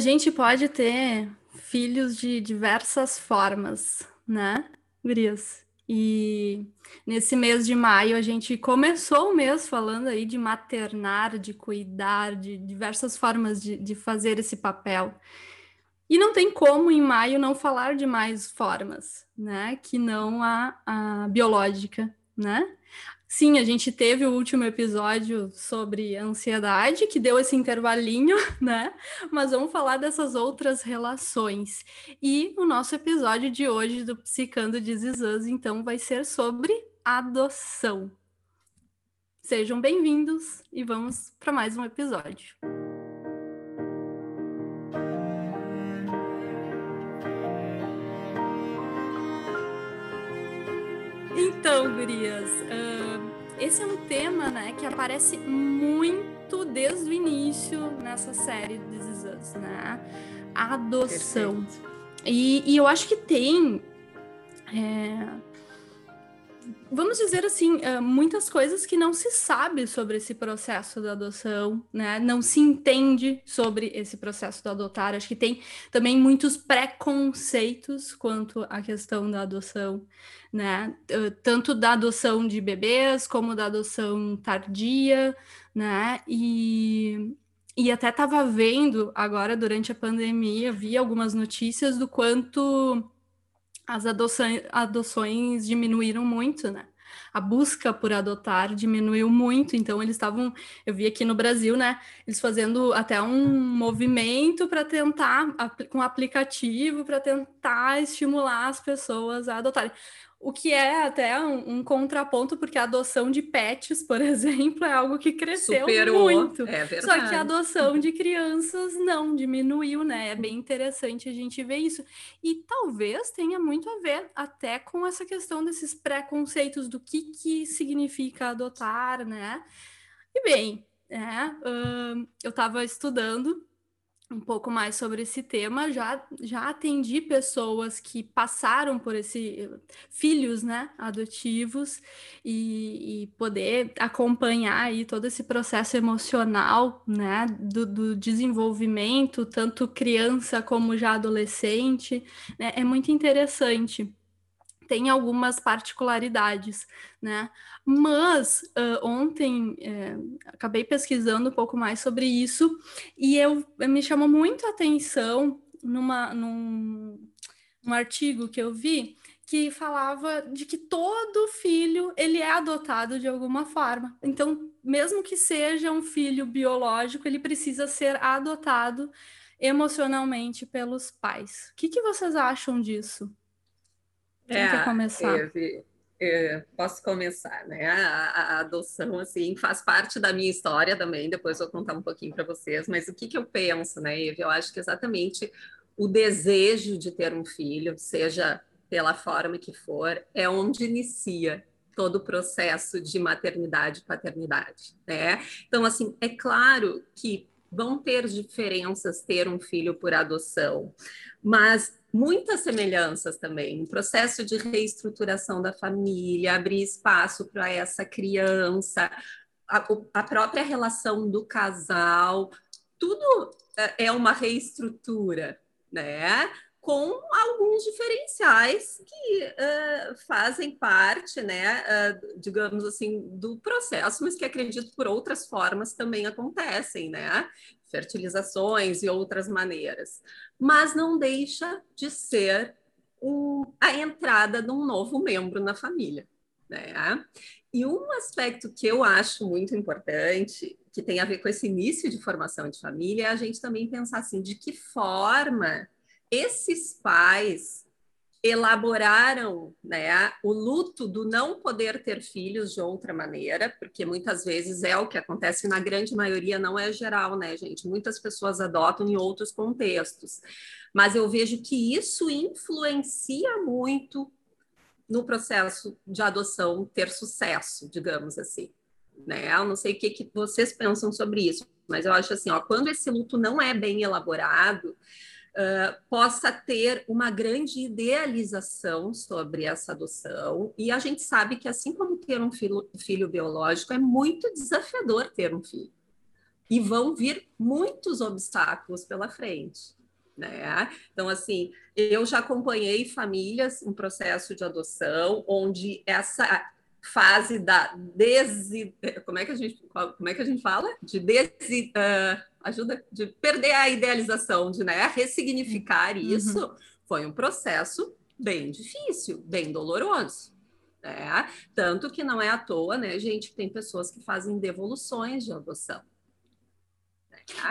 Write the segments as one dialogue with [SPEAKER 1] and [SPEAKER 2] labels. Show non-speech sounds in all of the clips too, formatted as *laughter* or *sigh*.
[SPEAKER 1] A gente pode ter filhos de diversas formas, né, Gurias? E nesse mês de maio a gente começou o mês falando aí de maternar, de cuidar, de diversas formas de, de fazer esse papel. E não tem como em maio não falar de mais formas, né? Que não a, a biológica, né? Sim, a gente teve o último episódio sobre ansiedade, que deu esse intervalinho, *laughs* né? Mas vamos falar dessas outras relações. E o nosso episódio de hoje do Psicando de então, vai ser sobre adoção. Sejam bem-vindos e vamos para mais um episódio. Então, gurias, uh, esse é um tema né, que aparece muito desde o início nessa série de This Us, né? A adoção. E, e, eu acho que tem. É, vamos dizer assim, uh, muitas coisas que não se sabe sobre esse processo da adoção, né? Não se entende sobre esse processo do adotar. Acho que tem também muitos preconceitos quanto à questão da adoção, né? Uh, tanto da adoção de bebês como da adoção tardia, né? E e até estava vendo agora durante a pandemia, vi algumas notícias do quanto as adoções, diminuíram muito, né? A busca por adotar diminuiu muito, então eles estavam, eu vi aqui no Brasil, né, eles fazendo até um movimento para tentar, com um aplicativo, para tentar estimular as pessoas a adotarem. O que é até um, um, contraponto, porque a adoção de pets, por *laughs* exemplo, é algo que cresceu Superou. muito. É verdade. Só que a adoção de *laughs* crianças não diminuiu, né? É bem interessante a gente ver isso. E talvez tenha muito a ver até com essa questão desses preconceitos do que, que significa adotar, né? E bem, é, uh, eu estava estudando um pouco mais sobre esse tema. Já, já atendi pessoas que passaram por esse filhos, né, adotivos e, e poder acompanhar aí todo esse processo emocional, né, do, do, desenvolvimento, tanto criança como já adolescente, né, é muito interessante tem algumas particularidades, né? Mas uh, ontem é, acabei pesquisando um pouco mais sobre isso e eu me chamou muito a atenção numa, num, num artigo que eu vi que falava de que todo filho ele é adotado de alguma forma. Então, mesmo que seja um filho biológico, ele precisa ser adotado emocionalmente pelos pais. O que, que vocês acham disso?
[SPEAKER 2] Quem é, quer começar? Teve, posso começar, né? A, a, adoção, assim, faz parte da minha história também, depois vou contar um pouquinho para vocês, mas o que, que eu penso, né, Eve? Eu acho que exatamente o desejo de ter um filho, seja pela forma que for, é onde inicia todo o processo de maternidade e paternidade, né? Então, assim, é claro que vão ter diferenças ter um filho por adoção, mas muitas semelhanças também, um processo de reestruturação da família, abrir espaço para essa criança, a, a, própria relação do casal, tudo é, é uma reestrutura, né? Com alguns diferenciais que uh, fazem parte, né, uh, digamos assim, do processo, mas que acredito por outras formas também acontecem, né? fertilizações e outras maneiras, mas não deixa de ser um, a entrada de um novo membro na família. Né? E um aspecto que eu acho muito importante, que tem a ver com esse início de formação de família, é a gente também pensar assim, de que forma esses pais elaboraram né, o luto do não poder ter filhos de outra maneira, porque muitas vezes é o que acontece, na grande maioria não é geral, né, gente? Muitas pessoas adotam em outros contextos. Mas eu vejo que isso influencia muito no processo de adoção ter sucesso, digamos assim. Né? Eu não sei o que, que vocês pensam sobre isso, mas eu acho assim, ó, quando esse luto não é bem elaborado, possa ter uma grande idealização sobre essa adoção. E a gente sabe que, assim como ter um filho, filho biológico, é muito desafiador ter um filho. e vão vir muitos obstáculos pela frente. Né? Então, assim, eu já acompanhei famílias em processo de adoção, onde essa fase da desi... como é que a gente como é que a gente fala de desi... Uh, ajuda de perder a idealização de né ressignificar uhum. isso foi um processo bem difícil bem doloroso né? tanto que não é à toa né gente tem pessoas que fazem devoluções de adoção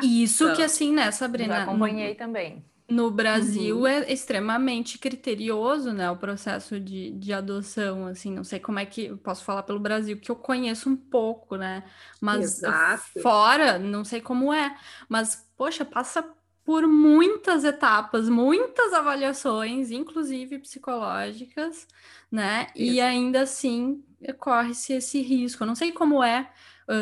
[SPEAKER 1] isso então, que assim, né, Sabrina?
[SPEAKER 3] Acompanhei também.
[SPEAKER 1] No Brasil uhum. é extremamente criterioso, né, o processo de, de adoção, assim, não sei como é que, posso falar pelo Brasil, que eu conheço um pouco, né, mas Exato. fora, não sei como é, mas, poxa, passa por muitas etapas, muitas avaliações, inclusive psicológicas, né, Isso. e ainda assim corre-se esse risco, eu não sei como é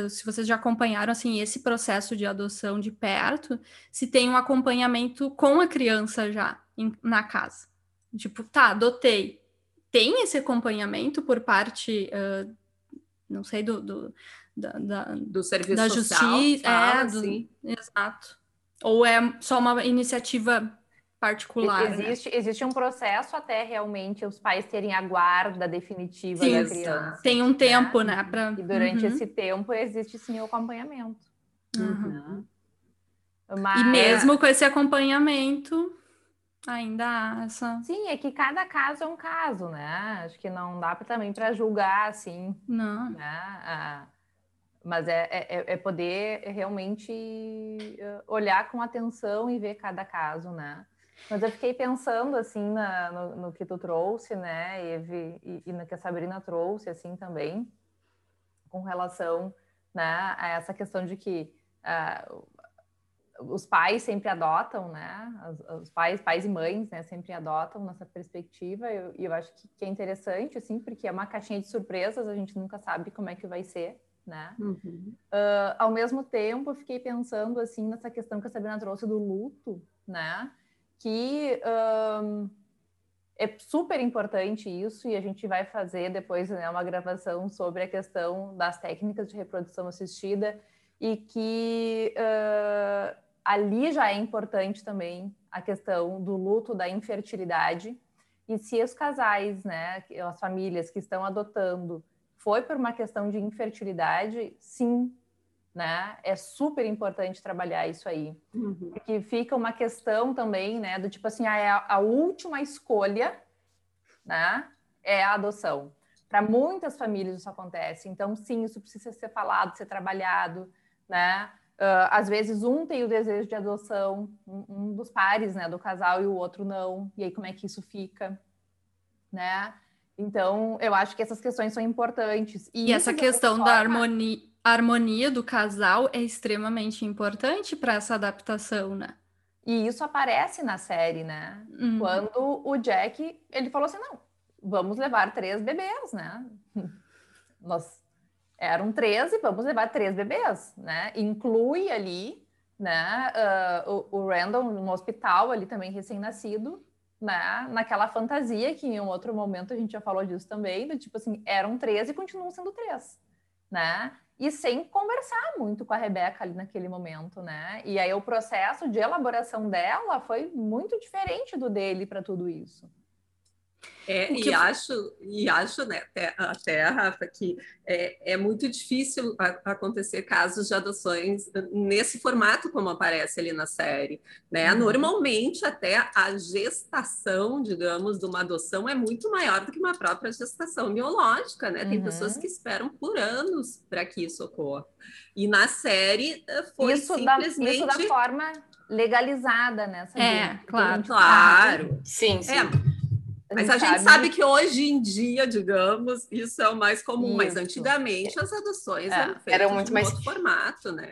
[SPEAKER 1] se vocês já acompanharam assim esse processo de adoção de perto, se tem um acompanhamento com a criança já em, na casa. Tipo, tá, adotei. Tem esse acompanhamento por parte, uh, não sei, do, do, da, da,
[SPEAKER 2] do serviço da social, justiça,
[SPEAKER 1] é, do, sim. exato. Ou é só uma iniciativa particular.
[SPEAKER 3] Né? Existe, né? existe um processo até realmente os pais terem a guarda definitiva sim, da criança.
[SPEAKER 1] Tem um tempo, né? né pra...
[SPEAKER 3] E durante uhum. esse tempo existe sim o acompanhamento.
[SPEAKER 1] Uhum. Mas... E mesmo com esse acompanhamento, ainda há essa.
[SPEAKER 3] Sim, é que cada caso é um caso, né? Acho que não dá pra, também para julgar assim.
[SPEAKER 1] Não.
[SPEAKER 3] Né? Ah, mas é, é, é, poder realmente eh, olhar com atenção e ver cada caso, né? Mas eu fiquei pensando, assim, na, no, no, que tu trouxe, né, Eve, e, e no que a Sabrina trouxe, assim, também, com relação, né, a essa questão de que uh, os pais sempre adotam, né, os, os, pais, pais e mães, né, sempre adotam nessa perspectiva, e eu, eu, acho que, que, é interessante, assim, porque é uma caixinha de surpresas, a gente nunca sabe como é que vai ser, né? Uhum. Uh, ao mesmo tempo, eu fiquei pensando, assim, nessa questão que a Sabrina trouxe do luto, né, que um, é super importante isso, e a gente vai fazer depois né, uma gravação sobre a questão das técnicas de reprodução assistida, e que uh, ali já é importante também a questão do luto da infertilidade. E se os casais, né, as famílias que estão adotando, foi por uma questão de infertilidade, sim, né? É super importante trabalhar isso aí. Uhum. Porque fica uma questão também, né? Do tipo assim, ah, é a, a última escolha, né? É a adoção. Para muitas famílias isso acontece. Então, sim, isso precisa ser falado, ser trabalhado, né? Uh, às vezes um tem o desejo de adoção, um, um, dos pares, né, do casal, e o outro não. E aí como é que isso fica, né? Então, eu acho que essas questões são importantes.
[SPEAKER 1] E, e essa questão da harmonia, a harmonia do casal é extremamente importante para essa adaptação, né?
[SPEAKER 3] E isso aparece na série, né? Uhum. Quando o Jack, ele falou assim, não, vamos levar três bebês, né? *laughs* Nós eram três e vamos levar três bebês, né? Inclui ali, né, uh, o, o Randall no hospital ali também recém-nascido, né? Naquela fantasia que em um outro momento a gente já falou disso também, do tipo assim, eram três e continuam sendo três, né? E sem conversar muito com a Rebeca ali naquele momento, né? E aí o processo de elaboração dela foi muito diferente do dele para tudo isso.
[SPEAKER 2] É, e, acho, e acho, né, até, até Rafa, que é, é muito difícil a, acontecer casos de adoções nesse formato como aparece ali na série. Né? Uhum. Normalmente, até a gestação, digamos, de uma adoção é muito maior do que uma própria gestação biológica. Né? Tem uhum. pessoas que esperam por anos para que isso ocorra. E na série eh, foi isso simplesmente...
[SPEAKER 3] Da, isso da forma legalizada, né?
[SPEAKER 1] É, claro.
[SPEAKER 2] Claro.
[SPEAKER 3] Sim, sim. É,
[SPEAKER 2] mas a gente sabe que hoje em dia, digamos, isso é o mais comum, isso. mas antigamente as adoções é, eram feitas era muito mais... formato, né?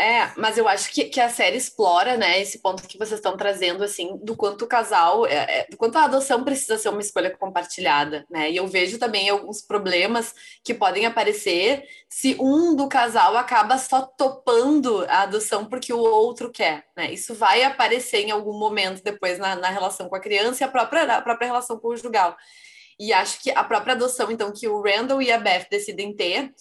[SPEAKER 4] É, mas eu acho que, que a série explora, né, esse ponto que vocês estão trazendo, assim, do quanto o casal, é, é, do quanto a adoção precisa ser uma escolha compartilhada, né? E eu vejo também alguns problemas que podem aparecer se um do casal acaba só topando a adoção porque o outro quer, né? Isso vai aparecer em algum momento depois na, na relação com a criança e a própria, a própria relação conjugal. E acho que a própria adoção, então, que o Randall e a Beth decidem ter,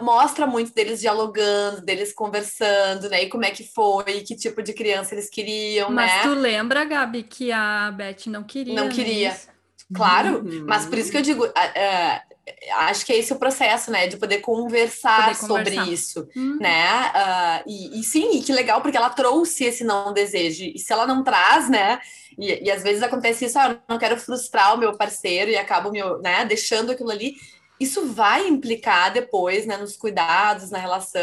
[SPEAKER 4] mostra muito deles dialogando, deles conversando, né? E como é que foi, que tipo de criança eles queriam,
[SPEAKER 1] mas
[SPEAKER 4] né?
[SPEAKER 1] Mas tu lembra, Gabi, que a Beth não queria.
[SPEAKER 4] Não queria. Isso? Claro, uhum. mas por isso que eu digo, uh, uh, acho que é esse o processo, né? De poder conversar, poder conversar. sobre isso, uhum. né? Uh, e, e, sim, e que legal, porque ela trouxe esse não desejo. E se ela não traz, né? E, e às vezes acontece isso, ah, eu não quero frustrar o meu parceiro e acabo me, né, deixando aquilo ali. Isso vai implicar depois, né, nos cuidados, na relação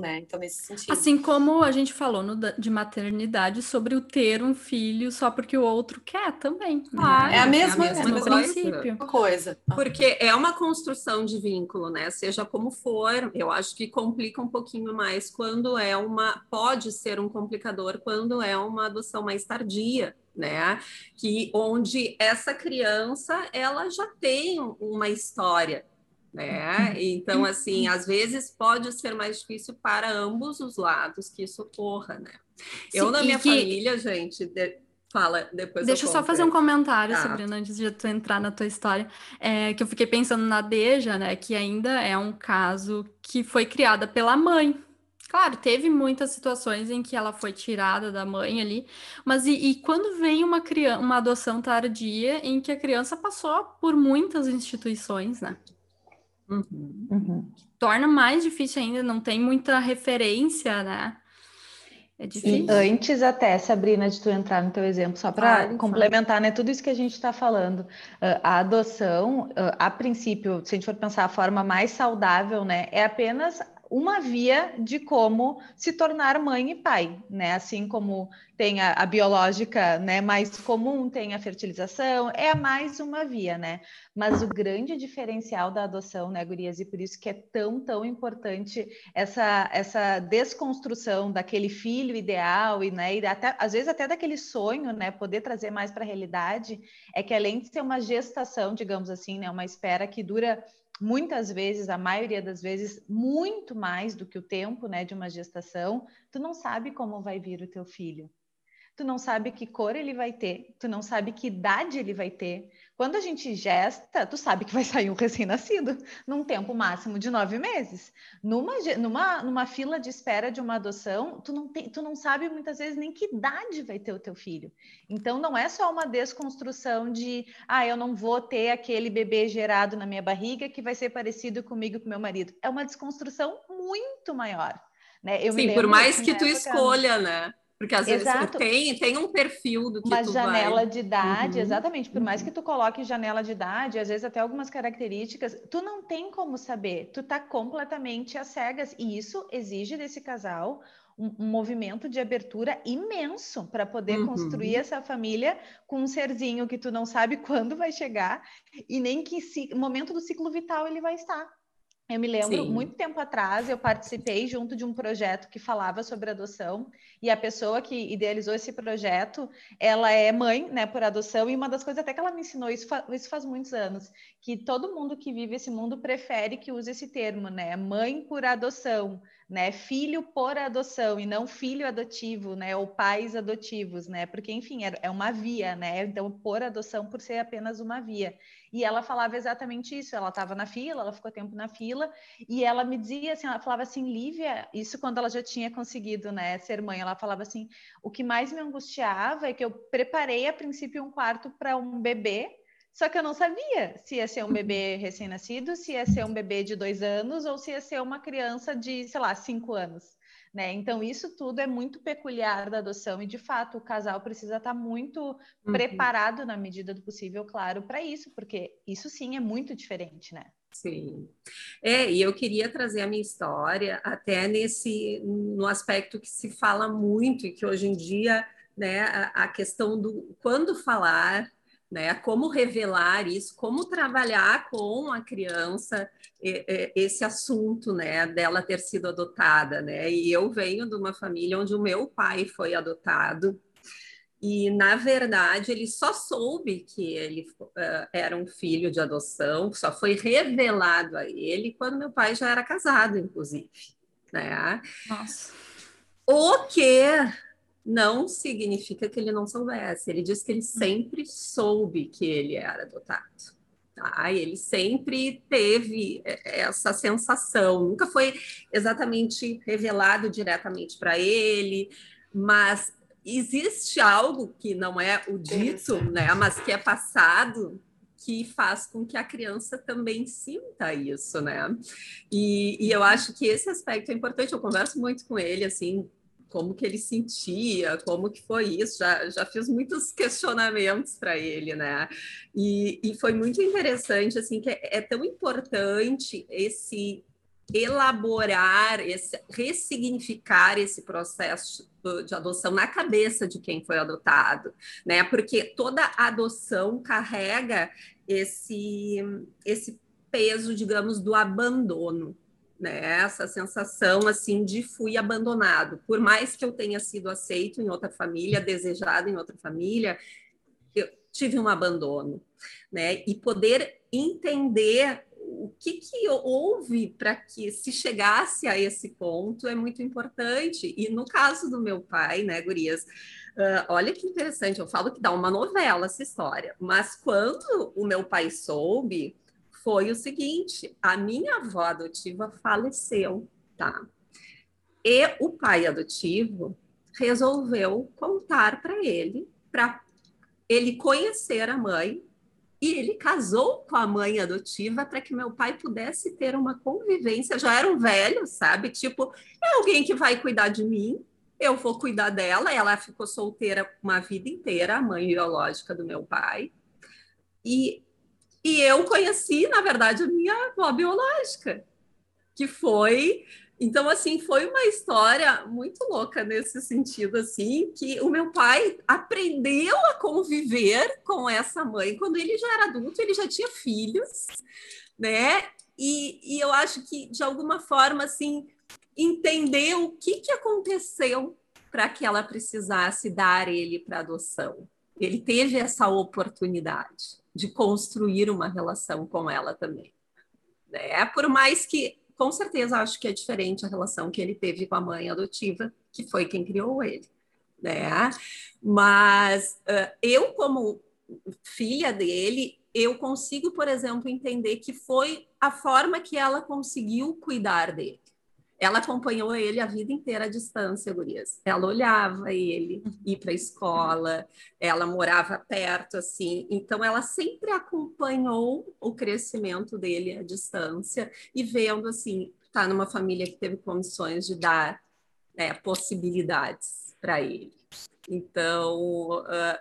[SPEAKER 4] né? Então, nesse sentido.
[SPEAKER 1] Assim como a gente falou no, de maternidade sobre o ter um filho só porque o outro quer também.
[SPEAKER 4] Ah, é a mesma,
[SPEAKER 2] é a mesma
[SPEAKER 4] coisa. coisa.
[SPEAKER 2] Porque é uma construção de vínculo, né? Seja como for, eu acho que complica um pouquinho mais quando é uma. Pode ser um complicador quando é uma adoção mais tardia né? Que onde essa criança ela já tem uma história, né? Então, assim, às vezes pode ser mais difícil para ambos os lados que isso ocorra, né? Sim, eu, na minha que... família, gente, de... fala depois.
[SPEAKER 1] Deixa eu, eu só fazer um comentário, tá. Sabrina, antes de tu entrar na tua história, é, que eu fiquei pensando na Deja, né? Que ainda é um caso que foi criada pela mãe. Claro, teve muitas situações em que ela foi tirada da mãe ali, mas e, e quando vem uma criança, uma adoção tardia em que a criança passou por muitas instituições, né? Uhum. Uhum. Torna mais difícil ainda, não tem muita referência, né?
[SPEAKER 5] É difícil. E antes até, Sabrina, de tu entrar no teu exemplo, só para complementar, né, tudo isso que a gente está falando, uh, a adoção, uh, a princípio, se a gente for pensar a forma mais saudável, né, é apenas uma via de como se tornar mãe e pai, né? Assim como tem a, a, biológica, né, mais comum, tem a fertilização, é mais uma via, né? Mas o grande diferencial da adoção, né, Gurias, e por isso que é tão, tão importante essa, essa desconstrução daquele filho ideal e, né, e até, às vezes até daquele sonho, né, poder trazer mais para a realidade, é que além de ser uma gestação, digamos assim, né, uma espera que dura muitas vezes, a maioria das vezes, muito mais do que o tempo, né, de uma gestação, tu não sabe como vai vir o teu filho tu não sabe que cor ele vai ter, tu não sabe que idade ele vai ter. Quando a gente gesta, tu sabe que vai *laughs* sair um recém-nascido num tempo máximo de nove meses. Numa, numa, numa fila de espera de uma adoção, tu não, tem, tu não sabe muitas vezes nem que idade vai ter o teu filho. Então, não é só uma desconstrução de, ah, eu não vou ter aquele bebê gerado na minha barriga que vai ser parecido comigo e com meu marido. É uma desconstrução muito maior. Né?
[SPEAKER 2] Sim, por mais que tu época, escolha, né? Porque às Exato. vezes tem, tem um perfil do que
[SPEAKER 5] Uma
[SPEAKER 2] tu
[SPEAKER 5] janela
[SPEAKER 2] vai...
[SPEAKER 5] de idade, uhum. exatamente. Por mais que tu coloque janela de idade, às vezes até algumas características, tu não tem como saber. Tu tá completamente às cegas. E isso exige desse casal um, um movimento de abertura imenso para poder uhum. construir essa família com um serzinho que tu não sabe *laughs* quando vai chegar e nem que momento do ciclo vital ele vai estar. Eu me lembro, Sim. muito tempo atrás, eu participei junto de um projeto que falava sobre adoção, e a pessoa que idealizou esse projeto, ela é mãe, né, por adoção, e uma das coisas até que ela me ensinou, isso, fa isso faz muitos anos, que todo mundo que vive esse mundo prefere que use esse termo, né, mãe por adoção, né, filho por adoção, e não filho adotivo, né, ou pais adotivos, né, porque, enfim, é, é uma via, né, então, por adoção, por ser apenas uma via. E ela falava exatamente isso. Ela estava na fila, ela ficou tempo na fila, e ela me dizia assim, ela falava assim, Lívia, isso quando ela já tinha conseguido, né, ser mãe, ela falava assim, o que mais me angustiava é que eu preparei a princípio um quarto para um bebê, só que eu não sabia se ia ser um bebê recém-nascido, se ia ser um bebê de dois anos ou se ia ser uma criança de, sei lá, cinco anos. Né? Então, isso tudo é muito peculiar da adoção e, de fato, o casal precisa estar muito uhum. preparado, na medida do possível, claro, para isso, porque isso sim é muito diferente, né?
[SPEAKER 2] Sim. É, e eu queria trazer a minha história até nesse no aspecto que se fala muito e que hoje em dia, né, a, a questão do quando falar né? Como revelar isso, como trabalhar com a criança esse assunto, né? Dela ter sido adotada, né? E eu venho de uma família onde o meu pai foi adotado e na verdade ele só soube que ele uh, era um filho de adoção, só foi revelado a ele quando meu pai já era casado, inclusive, né?
[SPEAKER 1] Nossa.
[SPEAKER 2] O que não significa que ele não soubesse. Ele diz que ele sempre soube que ele era adotado. Tá? Ele sempre teve essa sensação, nunca foi exatamente revelado diretamente para ele, mas existe algo que não é o dito, né, mas que é passado que faz com que a criança também sinta isso, né? E, e eu acho que esse aspecto é importante. Eu converso muito com ele, assim, como que ele sentia, como que foi isso. Já, já fiz muitos *laughs* questionamentos para ele, né? E, e foi muito interessante, assim, que é, é tão importante esse elaborar, esse, ressignificar esse processo de adoção na cabeça de quem foi adotado, né? Porque toda adoção carrega esse, esse peso, digamos, do abandono, né? Essa sensação assim de fui abandonado, por mais que eu tenha sido aceito em outra família, desejado em outra família, eu tive um abandono, né? E poder entender o que, que houve para que se chegasse a esse ponto é muito importante. E no caso do meu pai, né, Gurias, uh, olha que interessante, eu falo que dá uma novela essa história, mas quando o meu pai soube, foi o seguinte: a minha avó adotiva faleceu, tá? E o pai adotivo resolveu contar para ele, para ele conhecer a mãe e ele casou com a mãe adotiva para que meu pai pudesse ter uma convivência. Já era um velho, sabe? Tipo, é alguém que vai cuidar de mim, eu vou cuidar dela. Ela ficou solteira uma vida inteira, a mãe biológica do meu pai. E, e eu conheci, na verdade, a minha avó biológica, que foi então, assim, foi uma história muito louca nesse sentido, assim, que o meu pai aprendeu a conviver com essa mãe quando ele já era adulto, ele já tinha filhos, né? E, e eu acho que, de alguma forma, assim, entendeu o que, que aconteceu para que ela precisasse dar ele para adoção. Ele teve essa oportunidade de construir uma relação com ela também. Né? Por mais que com certeza acho que é diferente a relação que ele teve com a mãe adotiva, que foi quem criou ele, né? Mas uh, eu, como filha dele, eu consigo, por exemplo, entender que foi a forma que ela conseguiu cuidar dele. Ela acompanhou ele a vida inteira à distância, Gurias. Ela olhava ele uhum. ir para a escola, ela morava perto, assim. Então, ela sempre acompanhou o crescimento dele à distância e vendo, assim, tá numa família que teve condições de dar né, possibilidades para ele. Então, uh,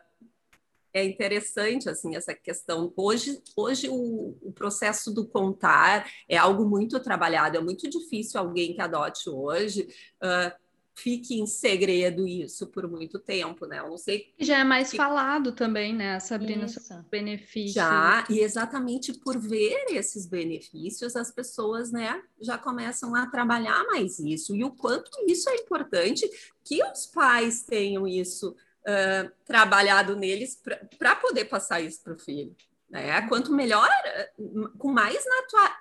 [SPEAKER 2] é interessante assim essa questão. Hoje, hoje o, o, processo do contar é algo muito trabalhado. É muito difícil alguém que adote hoje uh, fique em segredo isso por muito tempo, né? Eu não sei.
[SPEAKER 1] Já é mais que... falado também, né, Sabrina, isso. sobre benefícios.
[SPEAKER 2] Já, e exatamente por ver esses benefícios, as pessoas, né, já começam a trabalhar mais isso. E o quanto isso é importante que os pais tenham isso uh, trabalhado neles para poder passar isso para o filho. Né? Quanto melhor, com mais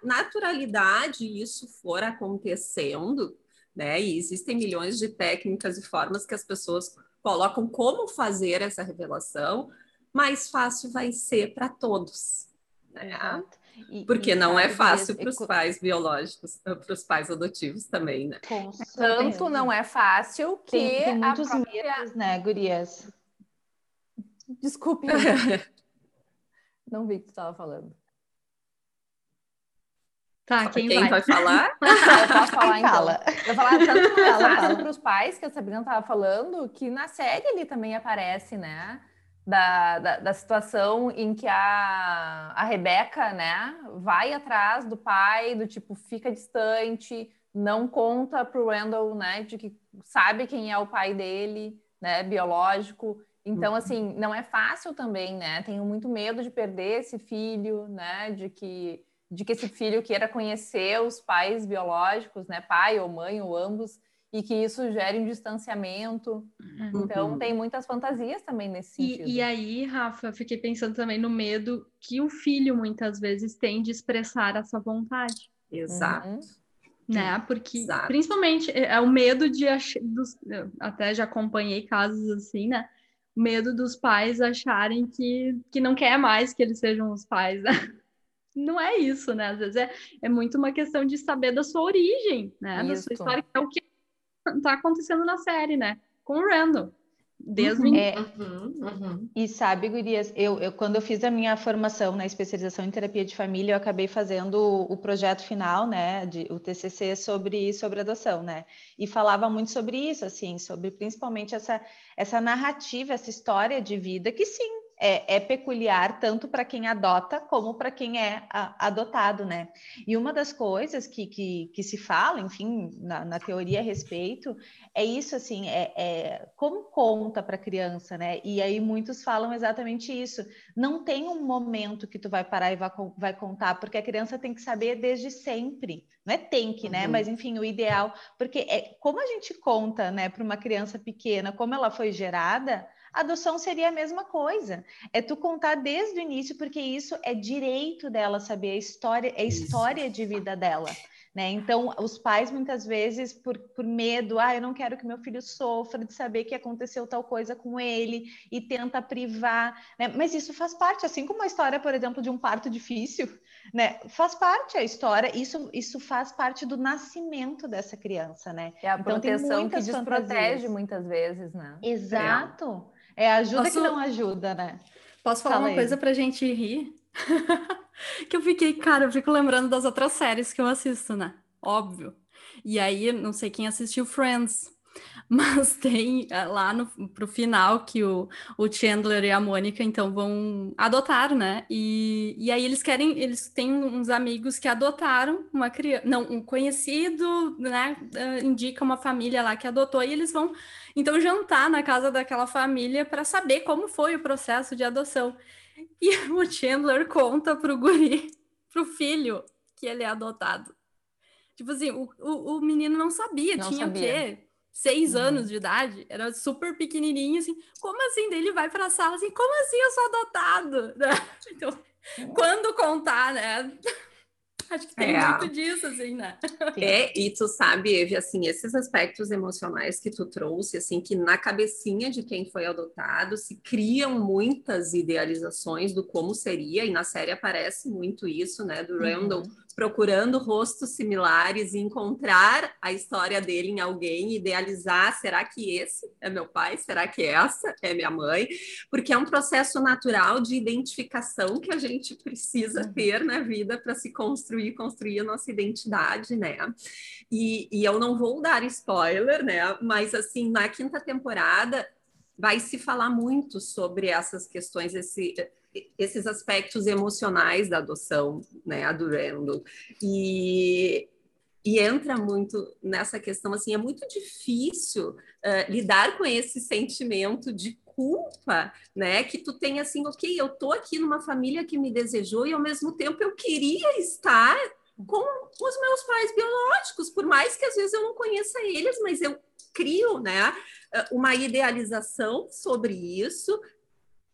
[SPEAKER 2] naturalidade isso for acontecendo, né? E existem milhões de técnicas e formas que as pessoas colocam como fazer essa revelação, mais fácil vai ser para todos. Né? Exato. E, Porque e não é fácil para os pais biológicos, eh, para os pais adotivos também, né?
[SPEAKER 3] Com Tanto não é fácil que
[SPEAKER 5] tem, tem muitos própria... medos, né, gurias?
[SPEAKER 3] Desculpe. *laughs* não vi o que tu estava falando.
[SPEAKER 2] Tá, quem, quem vai? vai? falar? *laughs*
[SPEAKER 3] eu posso falar, então. Fala. Eu falar tanto é para os pais, que a Sabrina estava falando, que na série ele também aparece, né? Da, da, da, situação em que a, a Rebeca, né, vai atrás do pai, do tipo, fica distante, não conta pro Randall, né, de que sabe quem é o pai dele, né, biológico. Então, assim, não é fácil também, né? Tenho muito medo de perder esse filho, né, de que de que esse filho queira conhecer os pais biológicos, né, pai ou mãe ou ambos, e que isso gere um distanciamento. Uhum. Então, tem muitas fantasias também nesse sentido.
[SPEAKER 1] E, e aí, Rafa, eu fiquei pensando também no medo que o filho muitas vezes tem de expressar essa vontade.
[SPEAKER 2] Exato. Uhum.
[SPEAKER 1] Né? Porque, Exato. principalmente, é, é o medo de. Dos, até já acompanhei casos assim, né? O medo dos pais acharem que, que não quer mais que eles sejam os pais, né? *laughs* não é isso, né? Às vezes é, é muito uma questão de saber da sua origem, né? Isso. Da sua história, que é o que tá acontecendo na série, né? Com o Randall. Desde uhum, é,
[SPEAKER 5] uhum, uhum. E sabe, Gurias, eu, eu, quando eu fiz a minha formação na especialização em terapia de família, eu acabei fazendo o, o projeto final, né, de, o TCC sobre, sobre adoção, né, e falava muito sobre isso, assim, sobre principalmente essa, essa narrativa, essa história de vida, que sim, é, é peculiar tanto para quem adota como para quem é a, adotado, né? E uma das coisas que, que, que se fala, enfim, na, na, teoria a respeito, é isso, assim, é, é como conta para a criança, né? E aí muitos falam exatamente isso. Não tem um momento que tu vai parar e vai, vai contar, porque a criança tem que saber desde sempre. Não é tem que, né? Uhum. Mas enfim, o ideal, porque é como a gente conta, né, para uma criança pequena, como ela foi gerada adoção seria a mesma coisa. É tu contar desde o início, porque isso é direito dela saber a história, é a história de vida dela. Né? Então, os pais muitas vezes, por, por medo, ah, eu não quero que meu filho sofra de saber que aconteceu tal coisa com ele e tenta privar, né? Mas isso faz parte, assim como a história, por exemplo, de um parto difícil, né? Faz parte a história, isso, isso faz parte do nascimento dessa criança, né?
[SPEAKER 3] É a então, proteção que desprotege fantasias. muitas vezes, né?
[SPEAKER 5] Exato. É. É ajuda Posso... que não ajuda, né?
[SPEAKER 1] Posso falar Fala uma aí. coisa pra gente rir? *laughs* que eu fiquei, cara, eu fico lembrando das outras séries que eu assisto, né? Óbvio. E aí, não sei quem assistiu Friends, *laughs* mas tem eh, lá no, pro final que o, o Chandler e a Mônica então vão adotar, né? E, e aí eles querem, eles têm uns amigos que adotaram uma criança, não, um conhecido, né? Uh, indica uma família lá que adotou e eles vão então jantar na casa daquela família para saber como foi o processo de adoção. E *laughs* o Chandler conta pro guri, pro filho, que ele é adotado. Tipo assim, o, o, o menino não sabia, não tinha sabia. o quê? Seis uhum. anos de idade, era super pequenininho, assim, como assim? Daí ele vai para a sala, assim, como assim eu sou adotado? *laughs* Então, quando contar, né? Acho que tem é. muito disso, assim, né?
[SPEAKER 2] É, e tu sabe, Eve, assim, esses aspectos emocionais que tu trouxe, assim, que na cabecinha de quem foi adotado se criam muitas idealizações do como seria, e na série aparece muito isso, né, do Randall uhum procurando rostos similares e encontrar a história dele em alguém, idealizar, será que esse é meu pai? Será que essa é minha mãe? Porque é um processo natural de identificação que a gente precisa ter na vida para se construir, construir a nossa identidade, né? E, e eu não vou dar spoiler, né? Mas assim, na quinta temporada vai se falar muito sobre essas questões, esse esses aspectos emocionais da adoção, né, a do Randall. E, e entra muito nessa questão, assim, é muito difícil uh, lidar com esse sentimento de culpa, né, que tu tem assim, ok, eu tô aqui numa família que me desejou e ao mesmo tempo eu queria estar com os meus pais biológicos, por mais que às vezes eu não conheça eles, mas eu crio, né, uma idealização sobre isso,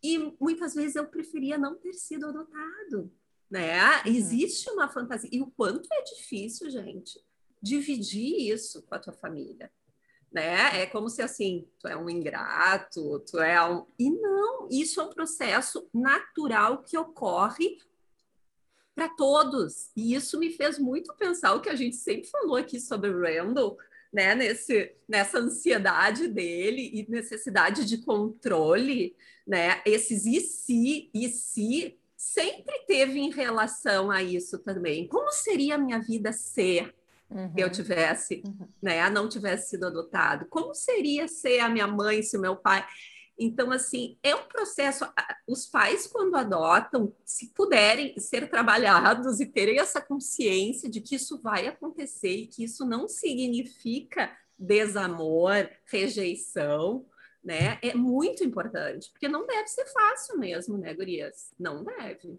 [SPEAKER 2] e muitas vezes eu preferia não ter sido adotado, né? Uhum. Existe uma fantasia. E o quanto é difícil, gente, dividir isso com a tua família. Né? É como se assim, tu é um ingrato, tu é um. E não, isso é um processo natural que ocorre para todos. E isso me fez muito pensar o que a gente sempre falou aqui sobre o Randall, né? Nesse, nessa ansiedade dele e necessidade de controle, né? Esses e se, e se sempre teve em relação a isso também. Como seria a minha vida ser uhum. eu tivesse, uhum. né, não tivesse sido adotado? Como seria ser a minha mãe se o meu pai? Então, assim, é um processo. Os pais, quando adotam, se puderem ser trabalhados e terem essa consciência de que isso vai acontecer e que isso não significa desamor, rejeição, né? É muito importante, porque não deve ser fácil mesmo, né, Gurias? Não deve.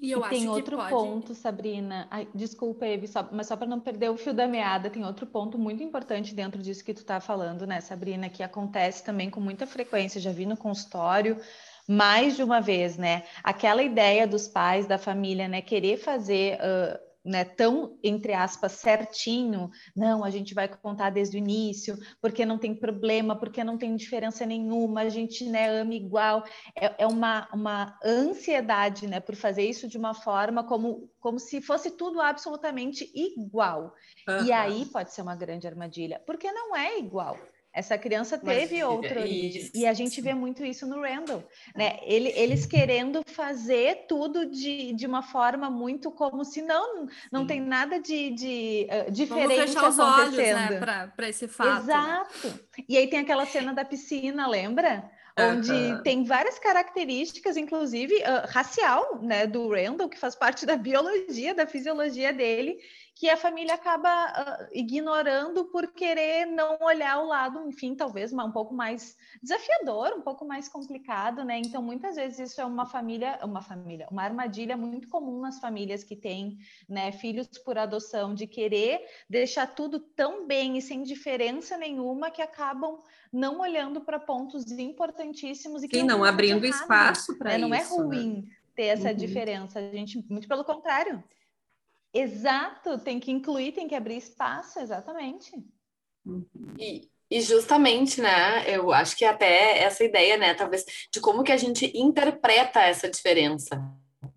[SPEAKER 5] E, eu e tem outro pode... ponto, Sabrina. Ai, desculpa, Eve, só, mas só para não perder o fio da meada, tem outro ponto muito importante dentro disso que tu está falando, né, Sabrina, que acontece também com muita frequência. Já vi no consultório mais de uma vez, né? Aquela ideia dos pais, da família, né, querer fazer. Uh, né, tão, entre aspas, certinho, não, a gente vai contar desde o início, porque não tem problema, porque não tem diferença nenhuma, a gente né, ama igual. É, é uma, uma ansiedade né, por fazer isso de uma forma como, como se fosse tudo absolutamente igual. Uhum. E aí pode ser uma grande armadilha, porque não é igual. Essa criança teve Mas, outra origem. E a gente vê muito isso no Randall. Né? Ele, eles querendo fazer tudo de, de uma forma muito como se não, não tem nada de, de uh, diferente Vamos fechar os
[SPEAKER 1] olhos né, para esse fato.
[SPEAKER 5] Exato. E aí tem aquela cena da piscina, lembra? onde uhum. tem várias características, inclusive uh, racial, né, do Randall, que faz parte da biologia, da fisiologia dele, que a família acaba uh, ignorando por querer não olhar o lado, enfim, talvez um pouco mais desafiador, um pouco mais complicado, né? Então, muitas vezes isso é uma família, uma família, uma armadilha muito comum nas famílias que têm, né, filhos por adoção, de querer deixar tudo tão bem e sem diferença nenhuma que acabam não olhando para pontos importantíssimos e que
[SPEAKER 2] Sim, não, abrindo errado, espaço para
[SPEAKER 5] né?
[SPEAKER 2] isso.
[SPEAKER 5] Não é ruim
[SPEAKER 2] né?
[SPEAKER 5] ter essa uhum. diferença, a gente muito pelo contrário. Exato, tem que incluir, tem que abrir espaço, exatamente.
[SPEAKER 4] E, e justamente, né, eu acho que até essa ideia, né, talvez, de como que a gente interpreta essa diferença.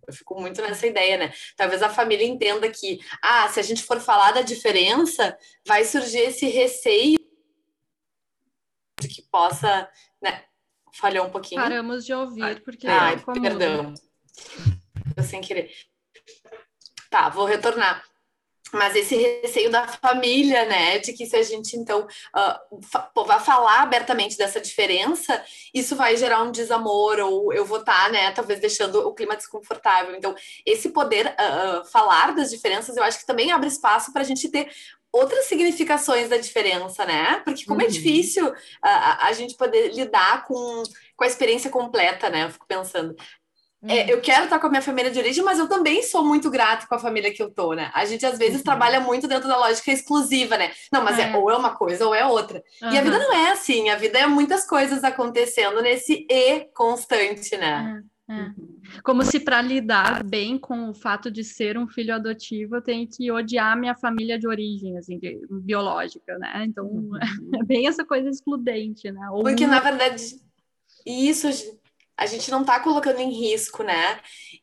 [SPEAKER 4] Eu fico muito nessa ideia, né? Talvez a família entenda que, ah, se a gente for falar da diferença, vai surgir esse receio de que possa, né? Falhou um pouquinho.
[SPEAKER 1] Paramos de ouvir, porque.
[SPEAKER 4] Ai, perdão. Eu sem querer. Tá, vou retornar. Mas esse receio da família, né, de que se a gente então uh, fa vai falar abertamente dessa diferença, isso vai gerar um desamor ou eu vou estar, tá, né, talvez deixando o clima desconfortável. Então, esse poder uh, falar das diferenças, eu acho que também abre espaço para a gente ter outras significações da diferença, né? Porque como é uhum. é difícil uh, a, a gente poder lidar com, com a experiência completa, né? Eu fico pensando. É, eu quero estar com a minha família de origem, mas eu também sou muito grato com a família que eu tô, né? A gente às vezes uhum. trabalha muito dentro da lógica exclusiva, né? Não, mas é, é ou é uma coisa ou é outra. Uhum. E a vida não é assim, a vida é muitas coisas acontecendo nesse e constante, né?
[SPEAKER 1] É, é. Como se para lidar bem com o fato de ser um filho adotivo, eu tenho que odiar minha família de origem, assim, de, biológica, né? Então, *laughs* uhum. é bem essa coisa excludente, né?
[SPEAKER 4] Ou Porque, na verdade, isso a gente não está colocando em risco, né?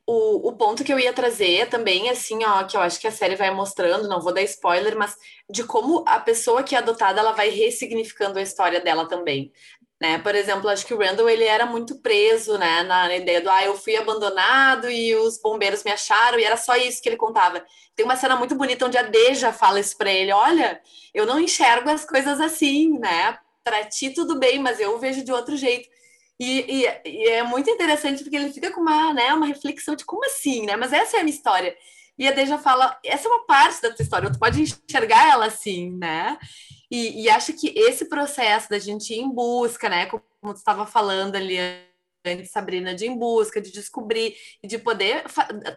[SPEAKER 4] O, o ponto que eu ia trazer também, assim, ó, que eu acho que a série vai mostrando, não vou dar spoiler, mas de como a pessoa que é adotada, ela vai ressignificando a história dela também. Né? Por exemplo, acho que o Randall ele era muito preso, né, na ideia do ah, eu fui abandonado e os bombeiros me acharam e era só isso que ele contava. Tem uma cena muito bonita onde a Deja fala isso para ele, olha, eu não enxergo as coisas assim, né? Para ti tudo bem, mas eu vejo de outro jeito. E, e, e, é muito interessante porque ele fica com uma, né, uma reflexão de como assim, né? Mas essa é a minha história. E a Deja fala, essa é uma parte da tua história, tu pode enxergar ela assim, né? E, e acho que esse processo da gente ir em busca, né? Como, tu estava falando ali antes, Sabrina, de em busca, de descobrir e de poder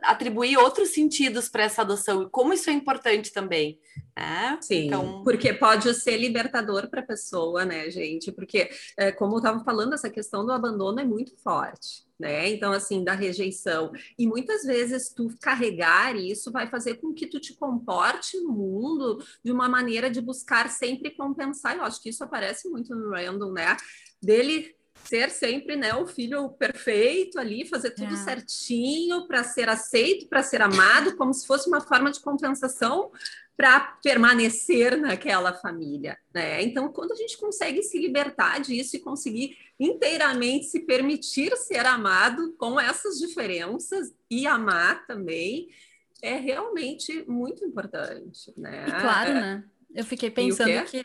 [SPEAKER 4] atribuir outros sentidos para essa adoção e como isso é importante também. Né?
[SPEAKER 2] Sim, então... porque pode ser libertador para a pessoa, né, gente? Porque, é, como eu estava falando, essa questão do abandono é muito forte. Né? Então, assim, da rejeição. E muitas vezes tu carregar isso vai fazer com que tu te comporte no mundo de uma maneira de buscar sempre compensar. Eu acho que isso aparece muito no Randall, né? Dele ser sempre né, o filho perfeito ali, fazer tudo é. certinho para ser aceito, para ser amado, como se fosse uma forma de compensação para permanecer naquela família, né? Então, quando a gente consegue se libertar disso e conseguir inteiramente se permitir ser amado com essas diferenças e amar também, é realmente muito importante, né?
[SPEAKER 1] E claro, né? Eu fiquei pensando que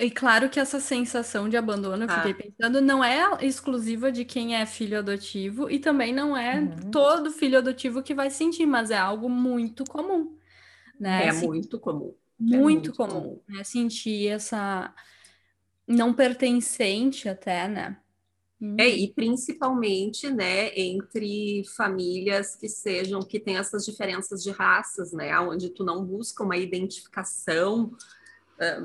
[SPEAKER 1] e claro que essa sensação de abandono, eu fiquei ah. pensando, não é exclusiva de quem é filho adotivo e também não é uhum. todo filho adotivo que vai sentir, mas é algo muito comum, né?
[SPEAKER 2] É assim, muito comum.
[SPEAKER 1] Muito, é muito comum, comum, né? Sentir essa não pertencente até, né?
[SPEAKER 2] Hum. É, e principalmente, né, entre famílias que sejam, que tem essas diferenças de raças, né, onde tu não busca uma identificação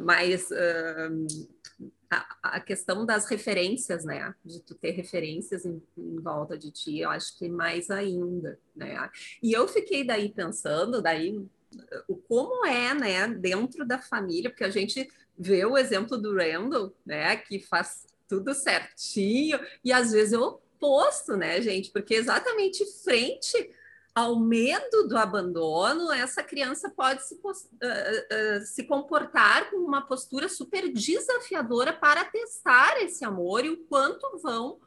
[SPEAKER 2] mais uh, a, a, questão das referências, né? De tu ter referências em, em, volta de ti, eu acho que mais ainda, né? E eu fiquei daí pensando, daí o como é, né, dentro da família, porque a gente vê o exemplo do Randall, né, que faz tudo certinho, e às vezes é o oposto, né, gente, porque exatamente frente ao medo do abandono, essa criança pode se, uh, uh, se comportar com uma postura super desafiadora para testar esse amor e o quanto vão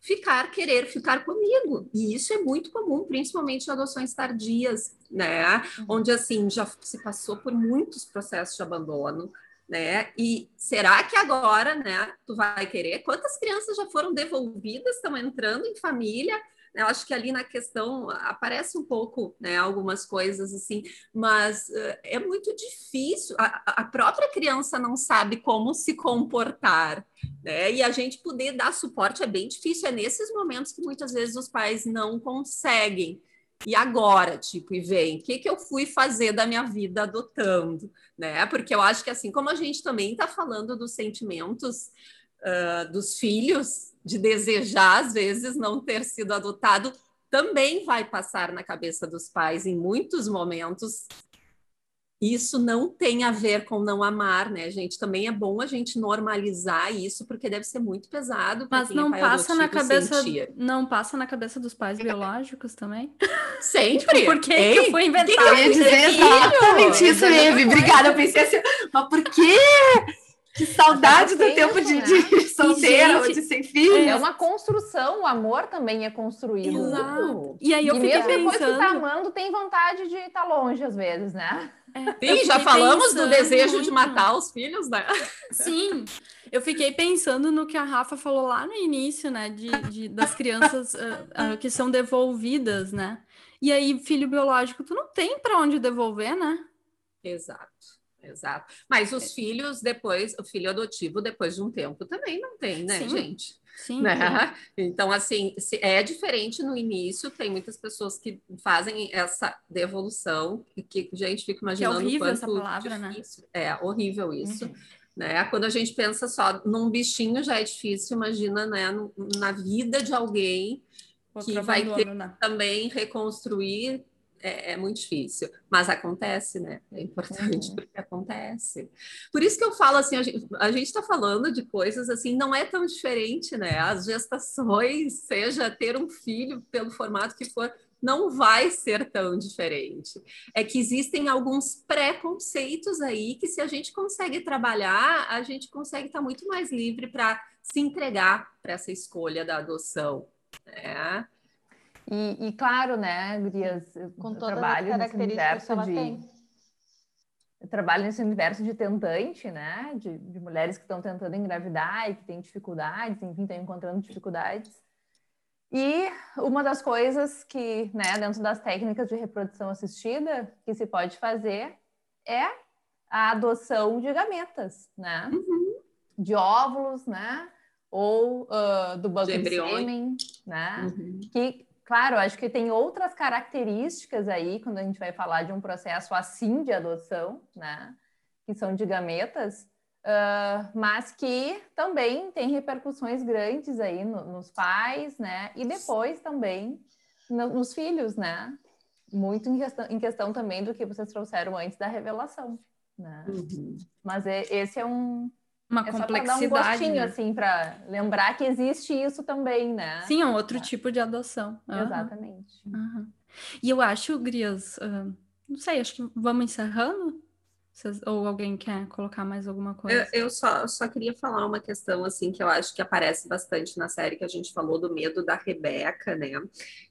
[SPEAKER 2] ficar, querer ficar comigo. E isso é muito comum, principalmente em adoções tardias, né? Uhum. Onde, assim, já se passou por muitos processos de abandono, né? E será que agora, né, tu vai querer? Quantas crianças já foram devolvidas, estão entrando em família eu acho que ali na questão aparece um pouco, né, algumas coisas assim, mas uh, é muito difícil. A, a, própria criança não sabe como se comportar, né? E a gente poder dar suporte é bem difícil. É nesses momentos que muitas vezes os pais não conseguem. E agora, tipo, e vem, o que, que eu fui fazer da minha vida adotando, né? Porque eu acho que assim, como a gente também está falando dos sentimentos uh, dos filhos, de desejar, às vezes, não ter sido adotado, também vai passar na cabeça dos pais em muitos momentos. Isso não tem a ver com não amar, né, gente? Também é bom a gente normalizar isso, porque deve ser muito pesado.
[SPEAKER 1] Mas não é passa na cabeça, sentir. não passa na cabeça dos pais biológicos também?
[SPEAKER 2] Sempre. *laughs*
[SPEAKER 1] por que, Ei, que foi inventado? Que
[SPEAKER 4] eu ia dizer exatamente isso, Eve. Obrigada, eu pensei assim, mas por quê? Que saudade do tempo de, né? de solteira ou de sem filho.
[SPEAKER 3] É uma construção, o amor também é construído.
[SPEAKER 1] Exato. E aí eu e fiquei
[SPEAKER 3] mesmo
[SPEAKER 1] pensando...
[SPEAKER 3] depois que tá amando, tem vontade de estar tá longe às vezes, né?
[SPEAKER 2] É, Sim, já falamos pensando... do desejo de matar os filhos, né?
[SPEAKER 1] Sim, eu fiquei pensando no que a Rafa falou lá no início, né? De, de das crianças uh, uh, que são devolvidas, né? E aí, filho biológico, tu não tem para onde devolver, né?
[SPEAKER 2] Exato. Exato. Mas os é. filhos, depois, o filho adotivo, depois de um tempo, também não tem, né, Sim. gente?
[SPEAKER 1] Sim.
[SPEAKER 2] Né? *laughs* Então, assim, é diferente no início, tem muitas pessoas que fazem essa devolução, que, gente, fica imaginando.
[SPEAKER 1] Que é horrível essa palavra, né?
[SPEAKER 2] difícil. né? É horrível isso. Uhum. Né? Quando a gente pensa só num bichinho já é difícil, imagina né, na vida de alguém que vai ter né? também reconstruir é, é, muito difícil, mas acontece, né? É importante uhum. porque acontece. Por isso que eu falo assim, a gente está falando de coisas assim, não é tão diferente, né? As gestações, *laughs* seja ter um filho pelo formato que for, não vai ser tão diferente. É que existem alguns preconceitos aí que, se a gente consegue trabalhar, a gente consegue estar tá muito mais livre para se entregar para essa escolha da adoção. Né?
[SPEAKER 3] E, e claro, né, Gurias, com todas trabalho as características que ela de... tem. Eu trabalho nesse universo de tentante, né? De, de mulheres que estão tentando engravidar e que têm dificuldades, enfim, estão encontrando dificuldades. E uma das coisas que, né, dentro das técnicas de reprodução assistida, que se pode fazer é a adoção de gametas, né? Uhum. De óvulos, né? Ou uh, do banco de, de sêmen, né? Uhum. Que Claro, acho que tem outras características aí, quando a gente vai falar de um processo assim de adoção, né? Que são de gametas, uh, mas que também tem repercussões grandes aí no, nos pais, né? E depois também no, nos filhos, né? Muito em questão, em questão, também do que vocês trouxeram antes da revelação, né? Uhum. Mas é, esse é um,
[SPEAKER 1] uma é complexidade. Só dar um gostinho,
[SPEAKER 3] né? assim, para lembrar que existe isso também, né?
[SPEAKER 1] Sim, é um outro é. tipo de adoção.
[SPEAKER 3] Uhum. Exatamente.
[SPEAKER 1] Uhum. E eu acho, Grias, uh, não sei, acho que vamos encerrando? ou alguém quer colocar mais alguma coisa?
[SPEAKER 2] Eu, eu só, só queria falar uma questão, assim, que eu acho que aparece bastante na série que a gente falou do medo da Rebeca, né?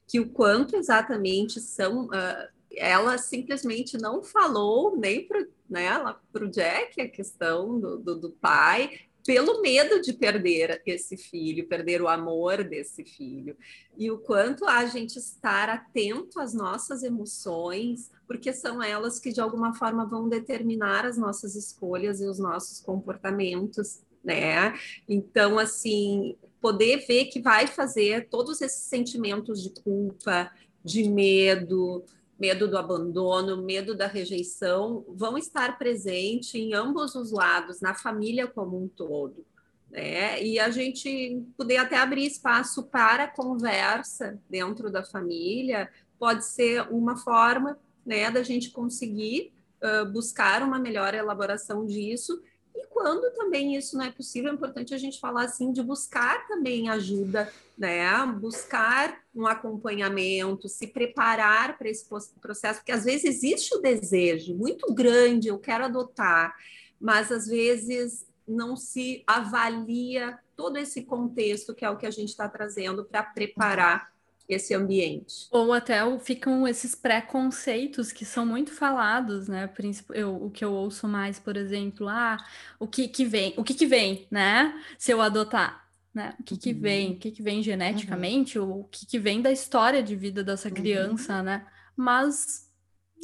[SPEAKER 2] Que o quanto exatamente são... Uh, ela simplesmente não falou nem para né, o Jack a questão do, do, do pai, pelo medo de perder esse filho, perder o amor desse filho. E o quanto a gente estar atento às nossas emoções, porque são elas que de alguma forma vão determinar as nossas escolhas e os nossos comportamentos, né? Então, assim, poder ver que vai fazer todos esses sentimentos de culpa, de medo, medo do abandono, medo da rejeição, vão estar presentes em ambos os lados, na família como um todo. Né? E a gente poder até abrir espaço para conversa dentro da família pode ser uma forma né, da gente conseguir uh, buscar uma melhor elaboração disso e quando também isso não é possível, é importante a gente falar assim de buscar também ajuda, né? Buscar um acompanhamento, se preparar para esse processo, porque às vezes existe o desejo muito grande, eu quero adotar, mas às vezes não se avalia todo esse contexto que é o que a gente está trazendo para preparar esse ambiente.
[SPEAKER 1] Ou até ficam esses preconceitos que são muito falados, né? Eu, o que eu ouço mais, por exemplo, ah, o que que vem, o que que vem, né? Se eu adotar, né? O que que uhum. vem, o que que vem geneticamente, uhum. o que que vem da história de vida dessa criança, uhum. né? Mas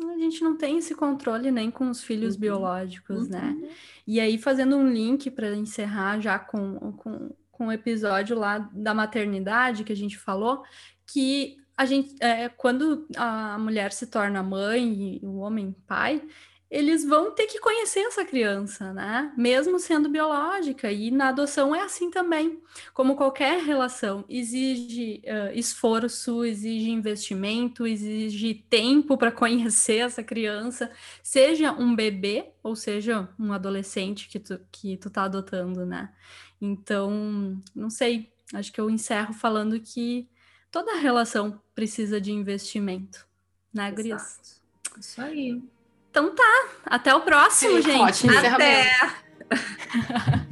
[SPEAKER 1] a gente não tem esse controle nem com os filhos uhum. biológicos, né? Uhum. E aí, fazendo um link para encerrar já com, com, com o episódio lá da maternidade que a gente falou, que a gente, é, quando a mulher se torna mãe e o homem pai, eles vão ter que conhecer essa criança, né? Mesmo sendo biológica. E na adoção é assim também. Como qualquer relação, exige uh, esforço, exige investimento, exige tempo para conhecer essa criança, seja um bebê ou seja um adolescente que tu, que tu tá adotando, né? Então, não sei. Acho que eu encerro falando que toda relação precisa de investimento, né, Gurias?
[SPEAKER 2] Isso aí.
[SPEAKER 1] Então tá, até o próximo, Sim, gente.
[SPEAKER 2] Até. *laughs*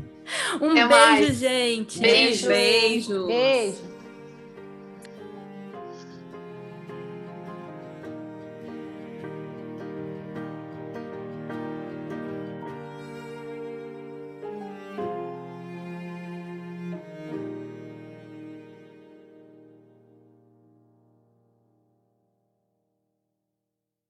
[SPEAKER 1] um Até beijo, mais. gente.
[SPEAKER 2] Beijo.
[SPEAKER 3] Beijo. Beijo.